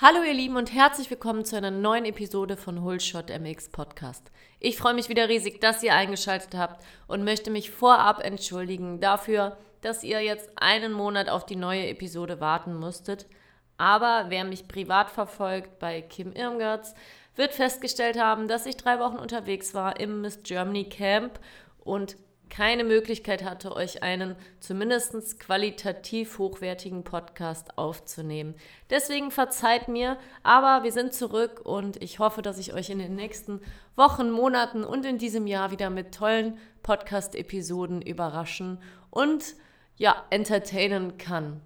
Hallo ihr Lieben und herzlich willkommen zu einer neuen Episode von Hullshot MX Podcast. Ich freue mich wieder riesig, dass ihr eingeschaltet habt und möchte mich vorab entschuldigen dafür, dass ihr jetzt einen Monat auf die neue Episode warten musstet. Aber wer mich privat verfolgt bei Kim Irmgarts, wird festgestellt haben, dass ich drei Wochen unterwegs war im Miss Germany Camp und keine Möglichkeit hatte, euch einen zumindest qualitativ hochwertigen Podcast aufzunehmen. Deswegen verzeiht mir, aber wir sind zurück und ich hoffe, dass ich euch in den nächsten Wochen, Monaten und in diesem Jahr wieder mit tollen Podcast-Episoden überraschen und ja, entertainen kann.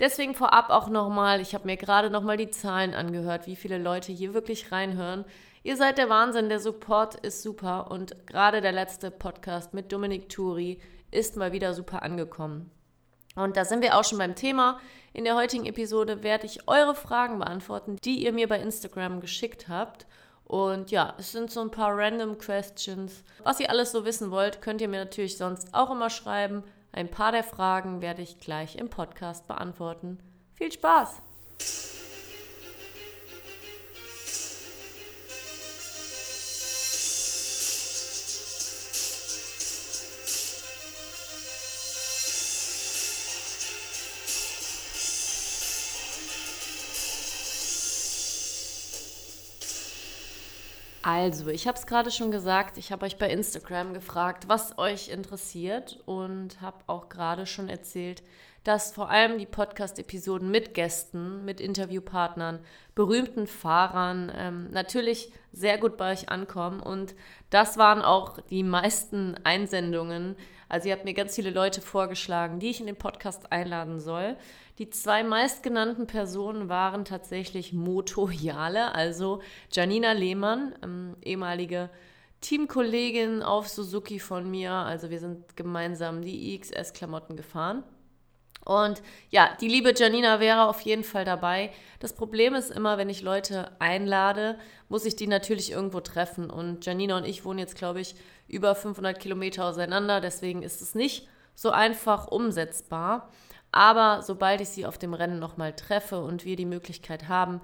Deswegen vorab auch nochmal, ich habe mir gerade nochmal die Zahlen angehört, wie viele Leute hier wirklich reinhören. Ihr seid der Wahnsinn, der Support ist super und gerade der letzte Podcast mit Dominik Turi ist mal wieder super angekommen. Und da sind wir auch schon beim Thema. In der heutigen Episode werde ich eure Fragen beantworten, die ihr mir bei Instagram geschickt habt. Und ja, es sind so ein paar random Questions. Was ihr alles so wissen wollt, könnt ihr mir natürlich sonst auch immer schreiben. Ein paar der Fragen werde ich gleich im Podcast beantworten. Viel Spaß! Also, ich habe es gerade schon gesagt, ich habe euch bei Instagram gefragt, was euch interessiert und habe auch gerade schon erzählt, dass vor allem die Podcast-Episoden mit Gästen, mit Interviewpartnern, berühmten Fahrern ähm, natürlich sehr gut bei euch ankommen. Und das waren auch die meisten Einsendungen. Also ihr habt mir ganz viele Leute vorgeschlagen, die ich in den Podcast einladen soll. Die zwei meistgenannten Personen waren tatsächlich Moto Jale, also Janina Lehmann, ähm, ehemalige Teamkollegin auf Suzuki von mir. Also wir sind gemeinsam die IXS-Klamotten gefahren. Und ja, die liebe Janina wäre auf jeden Fall dabei. Das Problem ist immer, wenn ich Leute einlade, muss ich die natürlich irgendwo treffen. Und Janina und ich wohnen jetzt, glaube ich, über 500 Kilometer auseinander. Deswegen ist es nicht so einfach umsetzbar. Aber sobald ich sie auf dem Rennen nochmal treffe und wir die Möglichkeit haben,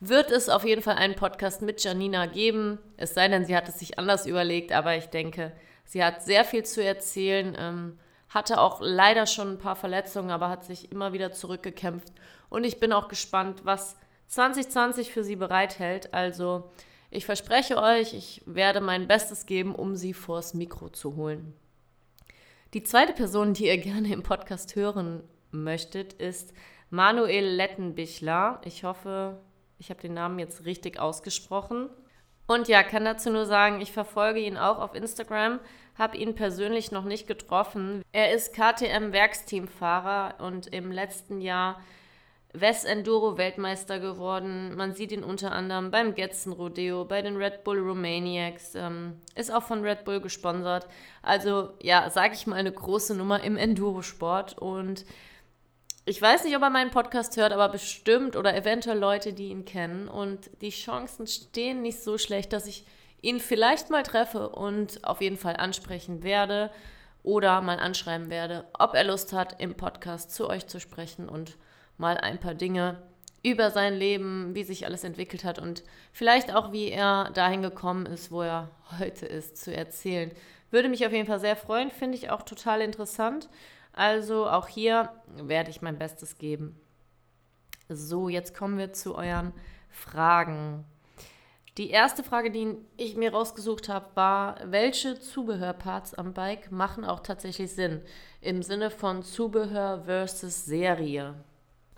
wird es auf jeden Fall einen Podcast mit Janina geben. Es sei denn, sie hat es sich anders überlegt, aber ich denke, sie hat sehr viel zu erzählen, ähm, hatte auch leider schon ein paar Verletzungen, aber hat sich immer wieder zurückgekämpft. Und ich bin auch gespannt, was 2020 für sie bereithält. Also ich verspreche euch, ich werde mein Bestes geben, um sie vors Mikro zu holen. Die zweite Person, die ihr gerne im Podcast hören möchtet, ist Manuel Lettenbichler. Ich hoffe, ich habe den Namen jetzt richtig ausgesprochen. Und ja, kann dazu nur sagen, ich verfolge ihn auch auf Instagram, habe ihn persönlich noch nicht getroffen. Er ist KTM-Werksteamfahrer und im letzten Jahr West Enduro Weltmeister geworden. Man sieht ihn unter anderem beim Getzen Rodeo, bei den Red Bull Romaniacs, ähm, ist auch von Red Bull gesponsert. Also ja, sage ich mal eine große Nummer im Enduro-Sport und ich weiß nicht, ob er meinen Podcast hört, aber bestimmt oder eventuell Leute, die ihn kennen. Und die Chancen stehen nicht so schlecht, dass ich ihn vielleicht mal treffe und auf jeden Fall ansprechen werde oder mal anschreiben werde, ob er Lust hat, im Podcast zu euch zu sprechen und mal ein paar Dinge über sein Leben, wie sich alles entwickelt hat und vielleicht auch, wie er dahin gekommen ist, wo er heute ist, zu erzählen. Würde mich auf jeden Fall sehr freuen, finde ich auch total interessant. Also auch hier werde ich mein Bestes geben. So, jetzt kommen wir zu euren Fragen. Die erste Frage, die ich mir rausgesucht habe, war, welche Zubehörparts am Bike machen auch tatsächlich Sinn? Im Sinne von Zubehör versus Serie.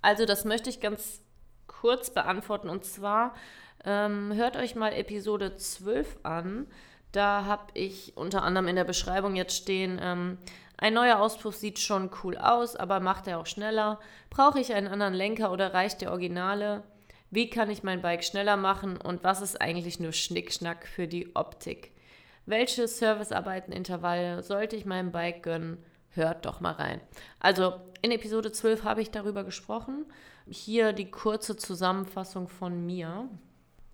Also das möchte ich ganz kurz beantworten. Und zwar ähm, hört euch mal Episode 12 an. Da habe ich unter anderem in der Beschreibung jetzt stehen, ähm, ein neuer Auspuff sieht schon cool aus, aber macht er auch schneller? Brauche ich einen anderen Lenker oder reicht der Originale? Wie kann ich mein Bike schneller machen und was ist eigentlich nur Schnickschnack für die Optik? Welche Servicearbeitenintervalle sollte ich meinem Bike gönnen? Hört doch mal rein. Also in Episode 12 habe ich darüber gesprochen. Hier die kurze Zusammenfassung von mir.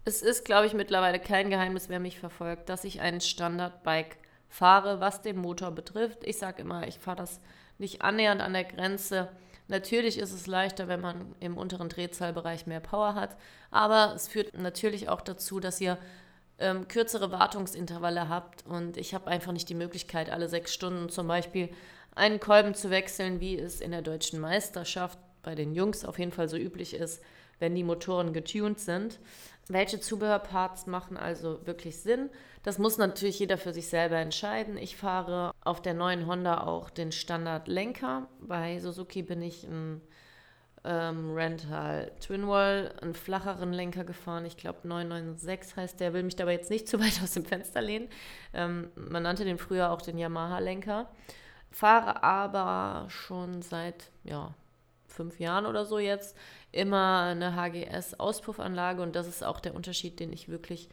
Es ist, glaube ich, mittlerweile kein Geheimnis, wer mich verfolgt, dass ich ein Standard-Bike fahre, was den Motor betrifft. Ich sage immer, ich fahre das nicht annähernd an der Grenze Natürlich ist es leichter, wenn man im unteren Drehzahlbereich mehr Power hat, aber es führt natürlich auch dazu, dass ihr ähm, kürzere Wartungsintervalle habt und ich habe einfach nicht die Möglichkeit, alle sechs Stunden zum Beispiel einen Kolben zu wechseln, wie es in der deutschen Meisterschaft bei den Jungs auf jeden Fall so üblich ist, wenn die Motoren getuned sind. Welche Zubehörparts machen also wirklich Sinn? Das muss natürlich jeder für sich selber entscheiden. Ich fahre auf der neuen Honda auch den Standard-Lenker. Bei Suzuki bin ich ein ähm, Rental Twinwall, einen flacheren Lenker gefahren. Ich glaube 996 heißt der. Will mich dabei jetzt nicht zu weit aus dem Fenster lehnen. Ähm, man nannte den früher auch den Yamaha-Lenker. Fahre aber schon seit ja, fünf Jahren oder so jetzt immer eine HGS-Auspuffanlage und das ist auch der Unterschied, den ich wirklich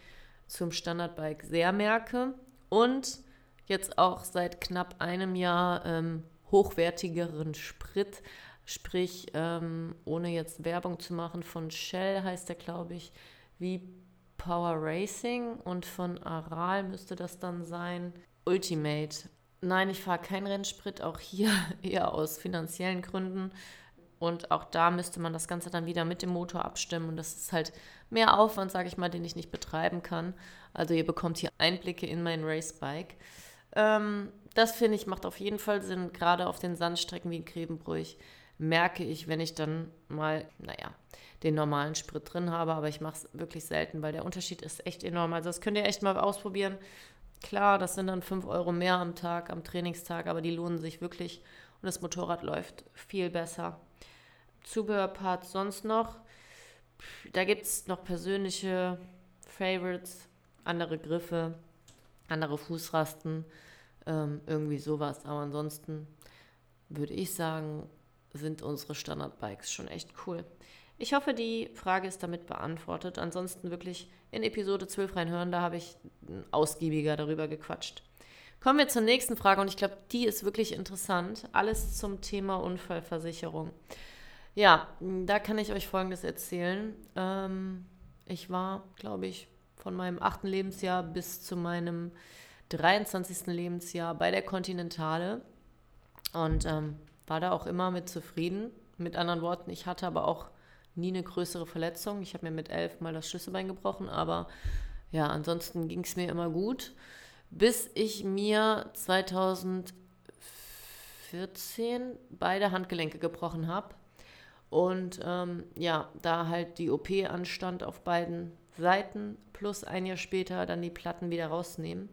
zum Standardbike sehr merke. Und jetzt auch seit knapp einem Jahr ähm, hochwertigeren Sprit, sprich ähm, ohne jetzt Werbung zu machen, von Shell heißt der, glaube ich, wie Power Racing und von Aral müsste das dann sein. Ultimate. Nein, ich fahre keinen Rennsprit, auch hier eher aus finanziellen Gründen. Und auch da müsste man das Ganze dann wieder mit dem Motor abstimmen. Und das ist halt mehr Aufwand, sage ich mal, den ich nicht betreiben kann. Also ihr bekommt hier Einblicke in mein Racebike. Ähm, das finde ich macht auf jeden Fall Sinn. Gerade auf den Sandstrecken wie in Grevenbruch merke ich, wenn ich dann mal, naja, den normalen Sprit drin habe. Aber ich mache es wirklich selten, weil der Unterschied ist echt enorm. Also das könnt ihr echt mal ausprobieren. Klar, das sind dann 5 Euro mehr am Tag, am Trainingstag, aber die lohnen sich wirklich und das Motorrad läuft viel besser. Zubehörparts sonst noch. Da gibt es noch persönliche Favorites, andere Griffe, andere Fußrasten, ähm, irgendwie sowas. Aber ansonsten würde ich sagen, sind unsere Standardbikes schon echt cool. Ich hoffe, die Frage ist damit beantwortet. Ansonsten wirklich in Episode 12 reinhören, da habe ich ausgiebiger darüber gequatscht. Kommen wir zur nächsten Frage und ich glaube, die ist wirklich interessant. Alles zum Thema Unfallversicherung. Ja, da kann ich euch Folgendes erzählen. Ähm, ich war, glaube ich, von meinem achten Lebensjahr bis zu meinem 23. Lebensjahr bei der Continentale und ähm, war da auch immer mit zufrieden. Mit anderen Worten, ich hatte aber auch nie eine größere Verletzung. Ich habe mir mit elf mal das Schlüsselbein gebrochen, aber ja, ansonsten ging es mir immer gut, bis ich mir 2014 beide Handgelenke gebrochen habe. Und ähm, ja, da halt die OP anstand auf beiden Seiten, plus ein Jahr später dann die Platten wieder rausnehmen.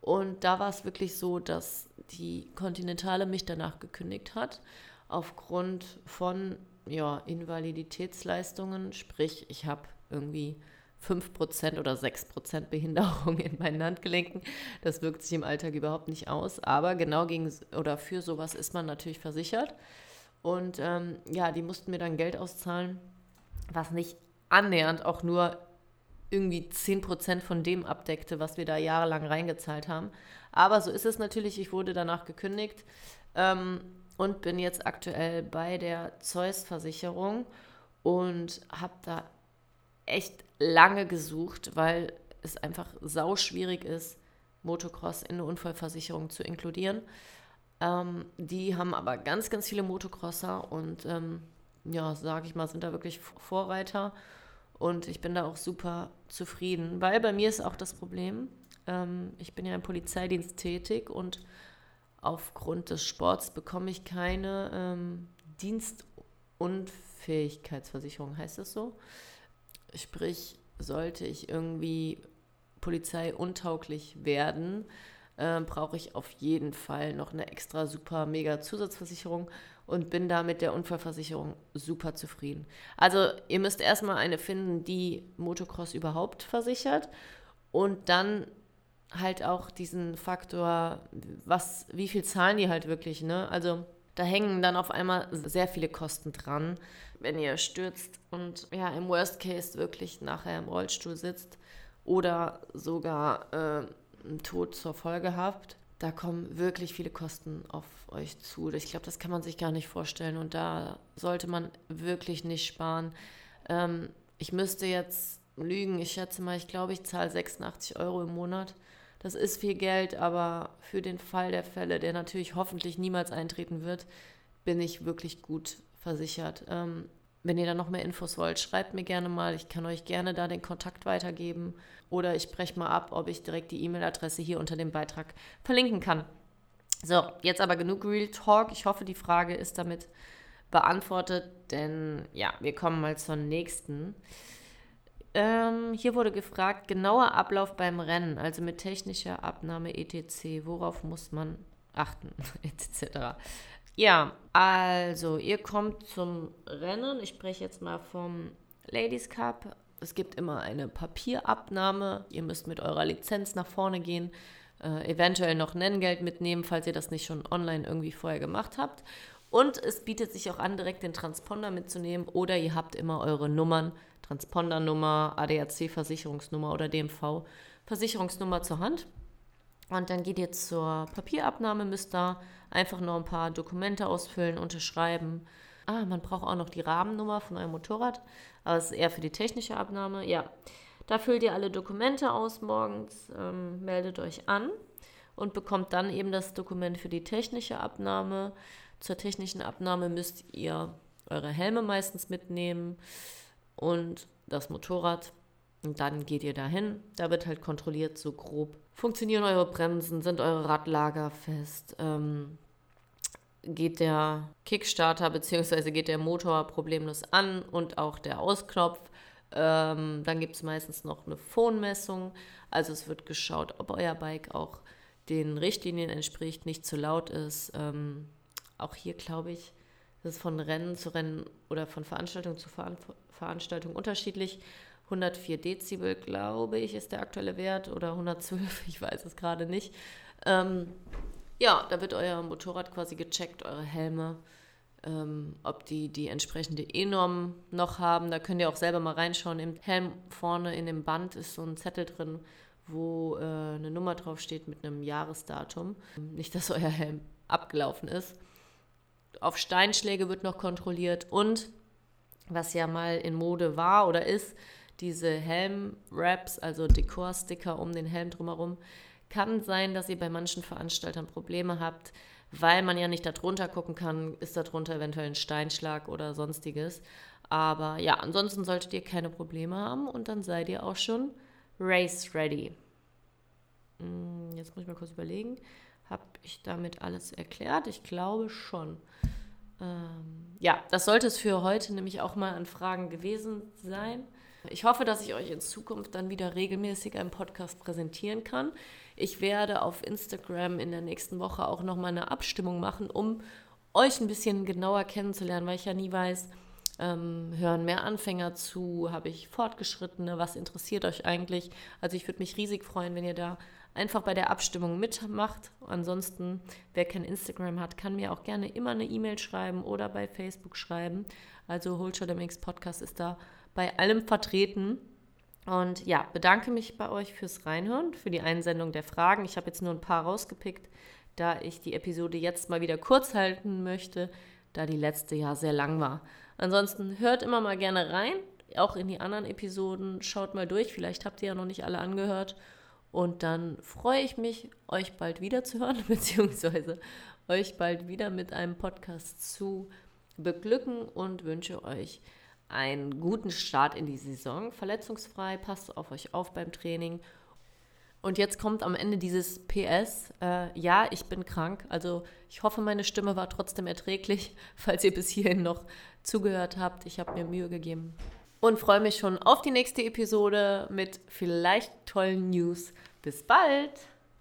Und da war es wirklich so, dass die Kontinentale mich danach gekündigt hat, aufgrund von ja, Invaliditätsleistungen, sprich ich habe irgendwie 5% oder 6% Behinderung in meinen Handgelenken. Das wirkt sich im Alltag überhaupt nicht aus, aber genau gegen oder für sowas ist man natürlich versichert. Und ähm, ja, die mussten mir dann Geld auszahlen, was nicht annähernd auch nur irgendwie 10% von dem abdeckte, was wir da jahrelang reingezahlt haben. Aber so ist es natürlich. Ich wurde danach gekündigt. Ähm, und bin jetzt aktuell bei der Zeus-Versicherung und habe da echt lange gesucht, weil es einfach sau schwierig ist, Motocross in eine Unfallversicherung zu inkludieren. Ähm, die haben aber ganz, ganz viele Motocrosser und ähm, ja, sage ich mal, sind da wirklich Vorreiter. Und ich bin da auch super zufrieden, weil bei mir ist auch das Problem, ähm, ich bin ja im Polizeidienst tätig und aufgrund des Sports bekomme ich keine ähm, Dienstunfähigkeitsversicherung, heißt das so? Sprich, sollte ich irgendwie polizeiuntauglich werden, äh, brauche ich auf jeden Fall noch eine extra super mega Zusatzversicherung und bin da mit der Unfallversicherung super zufrieden. Also ihr müsst erstmal eine finden, die Motocross überhaupt versichert und dann halt auch diesen Faktor, was, wie viel zahlen die halt wirklich, ne? Also da hängen dann auf einmal sehr viele Kosten dran, wenn ihr stürzt und ja, im Worst Case wirklich nachher im Rollstuhl sitzt oder sogar äh, einen Tod zur Folge habt. Da kommen wirklich viele Kosten auf euch zu. Ich glaube, das kann man sich gar nicht vorstellen und da sollte man wirklich nicht sparen. Ähm, ich müsste jetzt lügen, ich schätze mal, ich glaube, ich zahle 86 Euro im Monat das ist viel Geld, aber für den Fall der Fälle, der natürlich hoffentlich niemals eintreten wird, bin ich wirklich gut versichert. Ähm, wenn ihr da noch mehr Infos wollt, schreibt mir gerne mal. Ich kann euch gerne da den Kontakt weitergeben. Oder ich spreche mal ab, ob ich direkt die E-Mail-Adresse hier unter dem Beitrag verlinken kann. So, jetzt aber genug Real Talk. Ich hoffe, die Frage ist damit beantwortet, denn ja, wir kommen mal zur nächsten. Ähm, hier wurde gefragt, genauer Ablauf beim Rennen, also mit technischer Abnahme etc. Worauf muss man achten, etc. Ja, also ihr kommt zum Rennen. Ich spreche jetzt mal vom Ladies Cup. Es gibt immer eine Papierabnahme. Ihr müsst mit eurer Lizenz nach vorne gehen, äh, eventuell noch Nenngeld mitnehmen, falls ihr das nicht schon online irgendwie vorher gemacht habt. Und es bietet sich auch an, direkt den Transponder mitzunehmen oder ihr habt immer eure Nummern Transpondernummer, ADAC-Versicherungsnummer oder DMV-Versicherungsnummer zur Hand. Und dann geht ihr zur Papierabnahme, müsst da einfach noch ein paar Dokumente ausfüllen, unterschreiben. Ah, man braucht auch noch die Rahmennummer von eurem Motorrad, aber es ist eher für die technische Abnahme. Ja, da füllt ihr alle Dokumente aus morgens, ähm, meldet euch an und bekommt dann eben das Dokument für die technische Abnahme. Zur technischen Abnahme müsst ihr eure Helme meistens mitnehmen, und das Motorrad. Und dann geht ihr dahin. Da wird halt kontrolliert, so grob. Funktionieren eure Bremsen? Sind eure Radlager fest? Ähm, geht der Kickstarter bzw. geht der Motor problemlos an und auch der Ausknopf. Ähm, dann gibt es meistens noch eine Phonmessung. Also es wird geschaut, ob euer Bike auch den Richtlinien entspricht, nicht zu laut ist. Ähm, auch hier glaube ich, das ist von Rennen zu Rennen oder von Veranstaltung zu Ver Veranstaltung unterschiedlich. 104 Dezibel, glaube ich, ist der aktuelle Wert oder 112, ich weiß es gerade nicht. Ähm, ja, da wird euer Motorrad quasi gecheckt, eure Helme, ähm, ob die die entsprechende E-Norm noch haben. Da könnt ihr auch selber mal reinschauen. Im Helm vorne in dem Band ist so ein Zettel drin, wo äh, eine Nummer draufsteht mit einem Jahresdatum. Nicht, dass euer Helm abgelaufen ist auf Steinschläge wird noch kontrolliert und was ja mal in Mode war oder ist, diese Helm-Wraps, also Dekorsticker um den Helm drumherum, kann sein, dass ihr bei manchen Veranstaltern Probleme habt, weil man ja nicht darunter gucken kann, ist darunter eventuell ein Steinschlag oder sonstiges. Aber ja, ansonsten solltet ihr keine Probleme haben und dann seid ihr auch schon race ready. Hm, jetzt muss ich mal kurz überlegen. Habe ich damit alles erklärt? Ich glaube schon. Ähm, ja, das sollte es für heute nämlich auch mal an Fragen gewesen sein. Ich hoffe, dass ich euch in Zukunft dann wieder regelmäßig einen Podcast präsentieren kann. Ich werde auf Instagram in der nächsten Woche auch nochmal eine Abstimmung machen, um euch ein bisschen genauer kennenzulernen, weil ich ja nie weiß, ähm, hören mehr Anfänger zu, habe ich Fortgeschrittene, was interessiert euch eigentlich? Also ich würde mich riesig freuen, wenn ihr da einfach bei der Abstimmung mitmacht. Ansonsten, wer kein Instagram hat, kann mir auch gerne immer eine E-Mail schreiben oder bei Facebook schreiben. Also Holshot MX Podcast ist da bei allem vertreten. Und ja, bedanke mich bei euch fürs Reinhören, für die Einsendung der Fragen. Ich habe jetzt nur ein paar rausgepickt, da ich die Episode jetzt mal wieder kurz halten möchte, da die letzte ja sehr lang war. Ansonsten hört immer mal gerne rein, auch in die anderen Episoden. Schaut mal durch, vielleicht habt ihr ja noch nicht alle angehört. Und dann freue ich mich, euch bald wieder zu hören, beziehungsweise euch bald wieder mit einem Podcast zu beglücken und wünsche euch einen guten Start in die Saison. Verletzungsfrei, passt auf euch auf beim Training. Und jetzt kommt am Ende dieses PS. Äh, ja, ich bin krank. Also ich hoffe, meine Stimme war trotzdem erträglich, falls ihr bis hierhin noch zugehört habt. Ich habe mir Mühe gegeben und freue mich schon auf die nächste Episode mit vielleicht tollen News. Bis bald!